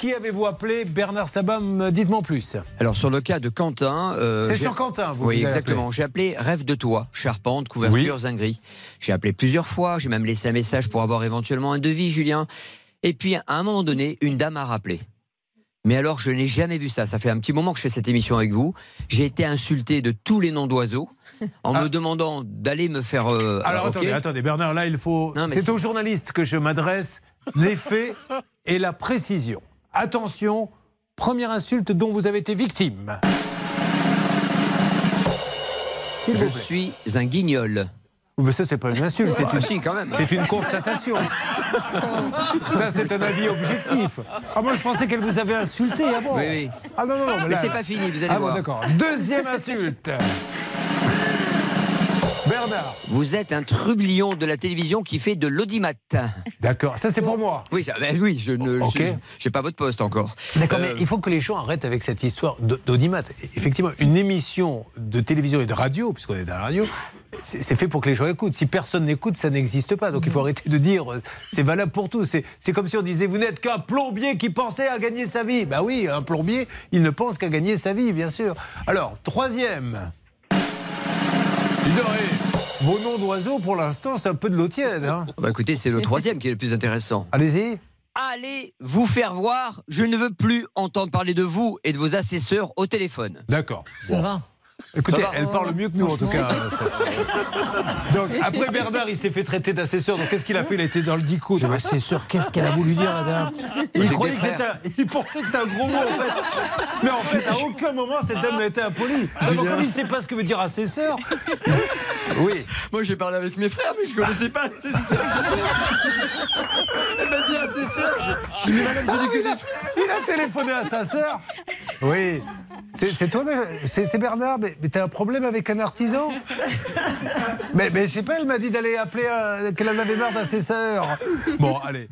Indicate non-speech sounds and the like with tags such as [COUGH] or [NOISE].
Qui avez-vous appelé Bernard Sabam, dites-moi plus. Alors sur le cas de Quentin. euh, C'est sur Quentin, vous Oui, vous exactement. J'ai appelé Rêve de toi, charpente, couverture, zinguerie. J'ai appelé plusieurs fois, j'ai même laissé un message pour avoir éventuellement un devis, Julien. Et puis à un moment donné, une dame a rappelé. Mais alors, je n'ai jamais vu ça. Ça fait un petit moment que je fais cette émission avec vous. J'ai été insulté de tous les noms d'oiseaux en me demandant d'aller me faire. euh, Alors attendez, attendez, Bernard, là il faut. C'est- aux journalistes que je m'adresse. Les faits et la précision. Attention, première insulte dont vous avez été victime. Je vous plaît. suis un guignol. Mais ça, c'est pas une insulte, c'est Ah, une, si, quand même. c'est une constatation. ça, c'est un avis objectif. Ah, moi, je pensais qu'elle vous avait insulté avant. Oui, oui. Ah non, non, non. Mais là- c'est pas fini, vous allez Ah bon, voir. d'accord. Deuxième insulte. Bernard. Vous êtes un trublion de la télévision qui fait de l'audimat. D'accord, ça c'est pour moi. Oui, ça- ben oui, je ne, Ok. je- j'ai pas votre poste encore. D'accord, Euh, mais il faut que les gens arrêtent avec cette histoire d'audimat. Effectivement, une émission de télévision et de radio, puisqu'on est dans la radio, c'est fait pour que les gens écoutent. Si personne n'écoute, ça n'existe pas. Donc il faut arrêter de dire euh, c'est valable pour tous. C'est c'est comme si on disait vous n'êtes qu'un plombier qui pensait à gagner sa vie. Ben oui, un plombier, il ne pense qu'à gagner sa vie, bien sûr. Alors, troisième. Vos noms d'oiseaux, pour l'instant, c'est un peu de l'eau tiède. hein. bah écoutez, c'est le [LAUGHS] troisième qui est le plus intéressant. Allez-y. Allez vous faire voir. Je ne veux plus entendre parler de vous et de vos assesseurs au téléphone. D'accord. Ça Bon. va Écoutez, elle parle mieux que nous en tout cas. Donc après Bernard, il s'est fait traiter d'assesseur. Donc qu'est-ce qu'il a fait? Il a été dans le dico. Assesseur, qu'est-ce qu'elle a voulu dire la dame Il J'ai croyait que c'était, un- il pensait que c'était un gros mot en fait. Mais en fait, à aucun moment cette dame n'a été impolie. D'abord, comme il ne sait pas ce que veut dire assesseur. Oui. Moi, j'ai parlé avec mes frères, mais je connaissais pas assesseur. Elle m'a dit assesseur. J'ai dit, madame, je dis que des frères. Il a téléphoné à sa sœur. Oui. C'est, toi, c'est, Bernard. Mais, mais t'as un problème avec un artisan [LAUGHS] mais, mais je sais pas, elle m'a dit d'aller appeler, euh, qu'elle en avait marre d'assesseur. Bon, allez.